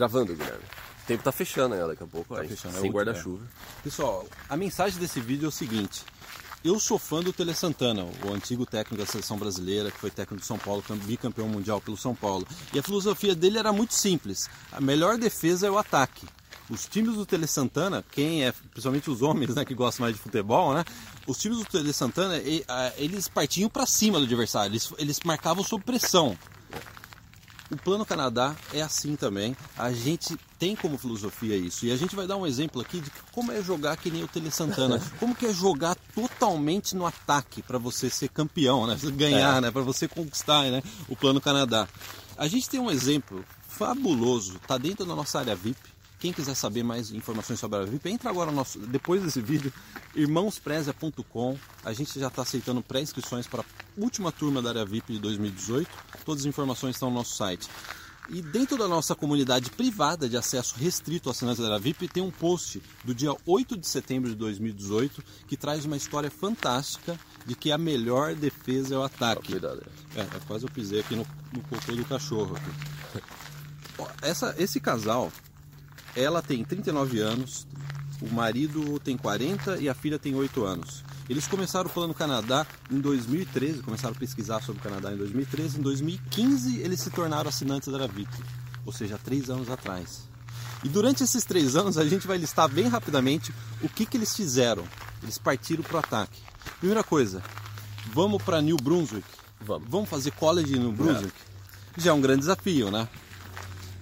Gravando, Guilherme. O tempo tá fechando ó, daqui a pouco, Tá aí, fechando, é sem outro- guarda-chuva. Pessoal, a mensagem desse vídeo é o seguinte. Eu sou fã do Tele Santana, o antigo técnico da seleção brasileira, que foi técnico do São Paulo, cam- bicampeão mundial pelo São Paulo. E a filosofia dele era muito simples. A melhor defesa é o ataque. Os times do Tele Santana, quem é, principalmente os homens né, que gostam mais de futebol, né? Os times do Tele Santana, e- a- eles partiam para cima do adversário, eles, eles marcavam sob pressão. O Plano Canadá é assim também. A gente tem como filosofia isso. E a gente vai dar um exemplo aqui de como é jogar que nem o Tele Santana. Como que é jogar totalmente no ataque para você ser campeão, né? Ganhar, né? Para você conquistar, né? O Plano Canadá. A gente tem um exemplo fabuloso. Tá dentro da nossa área VIP. Quem quiser saber mais informações sobre a VIP, entra agora no nosso, depois desse vídeo, irmãosprezia.com. A gente já está aceitando pré-inscrições para a última turma da área VIP de 2018. Todas as informações estão no nosso site. E dentro da nossa comunidade privada de acesso restrito a assinantes da VIP, tem um post do dia 8 de setembro de 2018 que traz uma história fantástica de que a melhor defesa é o ataque. Cuidado. É, é, quase eu pisei aqui no, no cocô do cachorro. Essa, esse casal, ela tem 39 anos, o marido tem 40 e a filha tem 8 anos. Eles começaram o Plano Canadá em 2013, começaram a pesquisar sobre o Canadá em 2013. Em 2015 eles se tornaram assinantes da VIP, ou seja, três anos atrás. E durante esses três anos a gente vai listar bem rapidamente o que, que eles fizeram. Eles partiram para o ataque. Primeira coisa, vamos para New Brunswick. Vamos. Vamos fazer college em New Brunswick? Já é um grande desafio, né?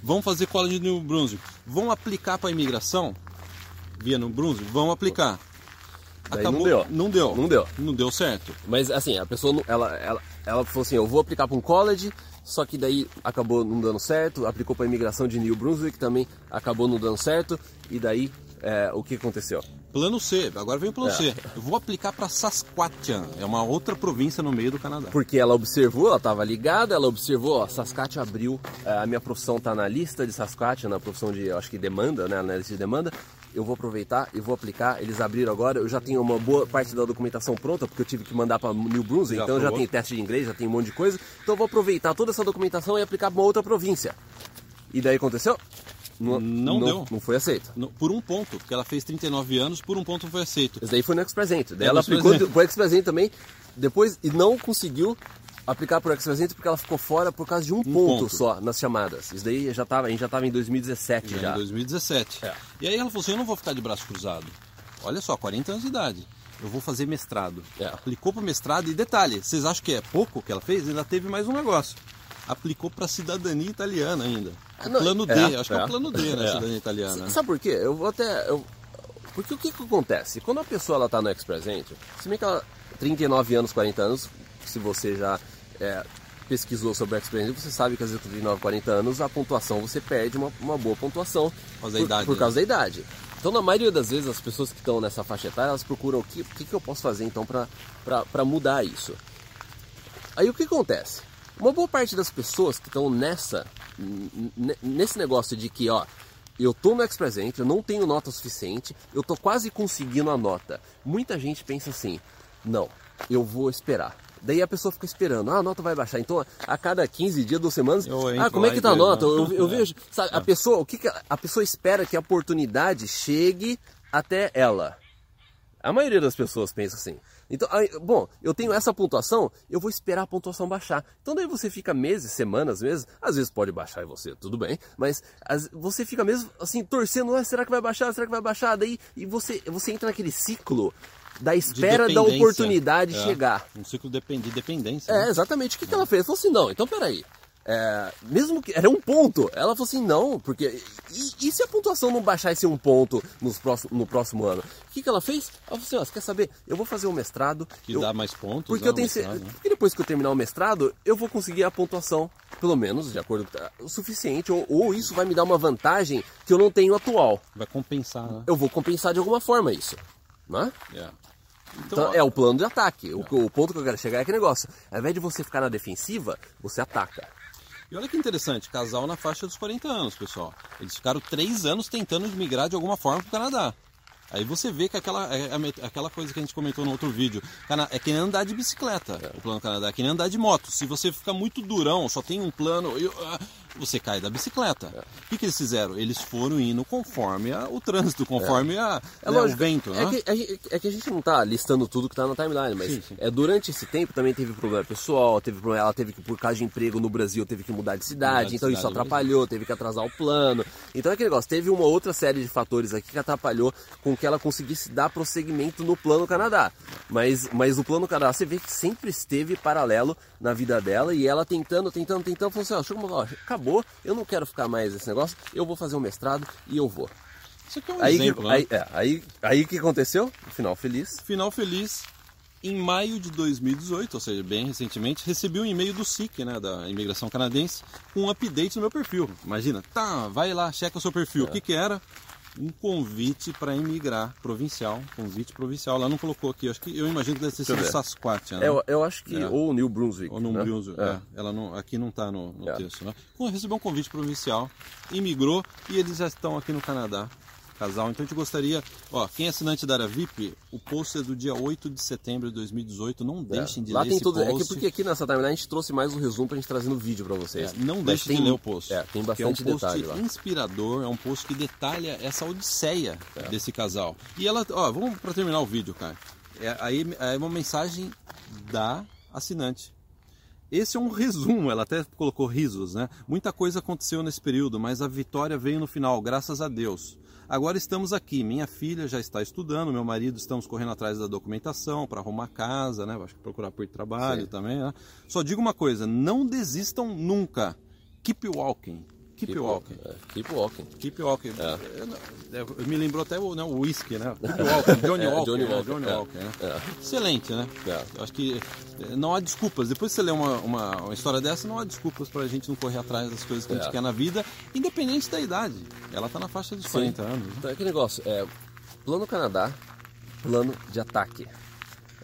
Vamos fazer college em New Brunswick. Vão aplicar para a imigração via New Brunswick? Vamos aplicar. Daí não deu. Não deu. Não deu. Não deu certo. Mas assim, a pessoa, ela, ela, ela falou assim, eu vou aplicar para um college, só que daí acabou não dando certo, aplicou para imigração de New Brunswick também acabou não dando certo, e daí é, o que aconteceu? Plano C. Agora vem o plano É. C. Eu vou aplicar para Saskatchewan. É uma outra província no meio do Canadá. Porque ela observou, ela estava ligada, ela observou, ó, Saskatchewan abriu, é, a minha profissão tá na lista de Saskatchewan, na profissão de, acho que demanda, né, na lista de demanda, eu vou aproveitar e vou aplicar, eles abriram agora, eu já tenho uma boa parte da documentação pronta, porque eu tive que mandar para New Brunswick, Já então já tenho teste de inglês, já tenho um monte de coisa, então eu vou aproveitar toda essa documentação e aplicar para uma outra província. E daí aconteceu? Não deu. Não foi aceito. No- Por um ponto, porque ela fez 39 anos, por um ponto foi aceito. Esse daí foi no Express Daí É, ela aplicou pro Express também, depois, e não conseguiu aplicar pro Express porque ela ficou fora por causa de um, ponto, ponto. só nas chamadas. Isso daí já tava, a gente já tava em 2017 Já já. em 2017. É. E aí ela falou assim: eu não vou ficar de braço cruzado. Olha só, 40 anos de idade. Eu vou fazer mestrado. É. Aplicou para mestrado e detalhe, vocês acham que é pouco que ela fez? Ainda teve mais um negócio. Aplicou para cidadania italiana ainda. Ah, não, plano D, é, acho que é é. o plano D, né? É. Cidadania italiana. né? Sabe por quê? Eu vou até. eu- Porque o que, que acontece? Quando a pessoa ela tá no Express Entry, se bem que ela 39 anos, 40 anos, se você já é, pesquisou sobre o Express Entry, você sabe que às vezes com 39, 40 anos a pontuação você perde uma, uma boa pontuação Por causa da idade, por né? causa da idade. Então, na maioria das vezes, as pessoas que estão nessa faixa etária, elas procuram o que, o que, que eu posso fazer então para mudar isso. Aí o que acontece? Uma boa parte das pessoas que estão nessa nesse negócio de que, ó, eu tô no Express Entry, eu não tenho nota suficiente, eu tô quase conseguindo a nota. Muita gente pensa assim: "Não, eu vou esperar". Daí a pessoa fica esperando, ah, a nota vai baixar. Então, a cada 15 dias, duas semanas, ah, como é que tá a nota? né? Eu, eu É. vejo, sabe, a pessoa, o que, que a pessoa espera que a oportunidade chegue até ela. A maioria das pessoas pensa assim. Então, aí, bom, eu tenho essa pontuação, eu vou esperar a pontuação baixar. Então daí você fica meses, semanas, meses, às vezes pode baixar em você, tudo bem, mas as- você fica mesmo assim torcendo, ah, será que vai baixar? Será que vai baixar? Daí e você você entra naquele ciclo da espera da oportunidade É, chegar. Um ciclo de depen- de dependência. É, né? exatamente. O que, que ela fez? Falou assim, não, então peraí. É, mesmo que era um ponto, ela falou assim, não, porque. E, e se a pontuação não baixar esse um ponto nos próximo, no próximo ano? O que, que ela fez? Ela falou assim, ó, você quer saber? Eu vou fazer um mestrado. Que eu- dá mais pontos. porque né, eu tenho mestrado, né? porque depois que eu terminar o mestrado, eu vou conseguir a pontuação, pelo menos, de acordo com o suficiente, ou, ou isso vai me dar uma vantagem que eu não tenho atual. Vai compensar, né? Eu vou compensar de alguma forma isso. Né? É. Então, é o plano de ataque. O, o ponto que eu quero chegar é que negócio. Ao invés de você ficar na defensiva, você ataca. E olha que interessante, casal na faixa dos 40 anos, pessoal. Eles ficaram três anos tentando migrar de alguma forma para o Canadá. Aí você vê que aquela, é, é, aquela coisa que a gente comentou no outro vídeo, é que nem andar de bicicleta, o plano Canadá, é que nem andar de moto. Se você fica muito durão, só tem um plano, eu, ah, você cai da bicicleta. O que, que eles fizeram? Eles foram indo conforme a, o trânsito, conforme a, É né, o vento. é, né? que, é que- é que a gente não tá listando tudo que tá na timeline, mas Sim, sim. É, durante esse tempo também teve problema pessoal, teve problema, ela teve que, por causa de emprego no Brasil, teve que mudar de cidade, Mudar de então isso cidade, atrapalhou, teve que atrasar o plano. Então é aquele negócio, teve uma outra série de fatores aqui que atrapalhou com que ela conseguisse dar prosseguimento no plano Canadá. Mas, mas o plano Canadá, você vê que sempre esteve paralelo na vida dela e ela tentando, tentando, tentando, falou assim, ó, hora, acabou, eu não quero ficar mais nesse negócio, eu vou fazer um mestrado e eu vou. Isso aqui é um Aí, exemplo, que, né? aí, é, aí, aí que aconteceu? Final feliz. Final feliz. Em maio de 2018, ou seja, bem recentemente, recebi um e-mail do SIC, né, da imigração canadense, com um update no meu perfil. Imagina, tá, vai lá, checa o seu perfil. O que que era? Um convite para emigrar provincial, convite provincial. Ela não colocou aqui, acho que eu imagino que deve eu ver. Sasquatch, né? Eu, eu acho que É. ou New Brunswick. Ou no né? Brunswick, É. é. Ela não, aqui não está no, no É. texto, né? Bom, recebeu um convite provincial, imigrou e eles já estão aqui no Canadá, casal. Então a gente gostaria, ó, quem é assinante da área VIP, o post é do dia 8 de setembro de 2018, não deixem de Lá ler tem esse tudo. É que post. porque aqui nessa timeline a gente trouxe mais um resumo pra gente trazer no vídeo pra vocês. É, não Mas deixe tem- de ler o post. É, tem que é um bastante post detalhe inspirador, é um post que detalha essa odisseia É. desse casal. E ela, ó, vamos para terminar o vídeo, cara. É, aí é uma mensagem da assinante. Esse é um resumo, ela até colocou risos, né? Muita coisa aconteceu nesse período, mas a vitória veio no final, graças a Deus. Agora estamos aqui, minha filha já está estudando, meu marido estamos correndo atrás da documentação para arrumar casa, né? Acho que procurar por trabalho Sim. também, né? Só digo uma coisa, não desistam nunca. Keep walking. Keep, walking. É, keep walking. Keep walking. É. Eu- eu- Me lembrou até o, né, o whisky, né? Keep walking. Johnny É, Walker. Johnny né? Walker, Johnny é. Walker, né? Excelente, né? Eu acho que eh, não há desculpas. Depois que você lê uma, uma, uma história dessa, não há desculpas pra gente não correr atrás das coisas que a gente quer na vida, independente da idade. Ela tá na faixa dos 40 anos. né? Então é aquele negócio, é plano Canadá, plano de ataque.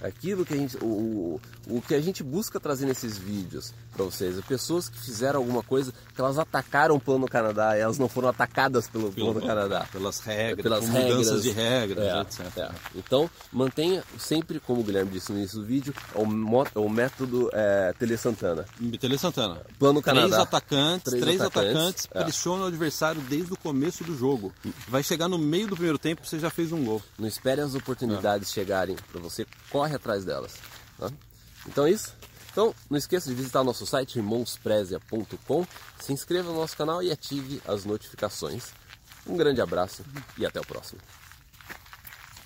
Aquilo que a gente, o, o, o que a gente busca trazer nesses vídeos para vocês, é pessoas que fizeram alguma coisa, que elas atacaram o plano Canadá, e elas não foram atacadas pelo, plano Canadá. Pelas regras, Pelas por mudanças regras. de regras, É, etc. é. Então, mantenha sempre, como o Guilherme disse no início do vídeo, o, mo- o método é, Tele Santana. Tele Santana. Plano Canadá. Três atacantes, Três três, atacantes, atacantes, é. pressionam o adversário desde o começo do jogo. Vai chegar no meio do primeiro tempo, você já fez um gol. Não espere as oportunidades chegarem para você, corre atrás delas. tá? Então é isso. Então não esqueça de visitar nosso site irmãosprezia.com, se inscreva no nosso canal e ative as notificações. Um grande abraço e até o próximo.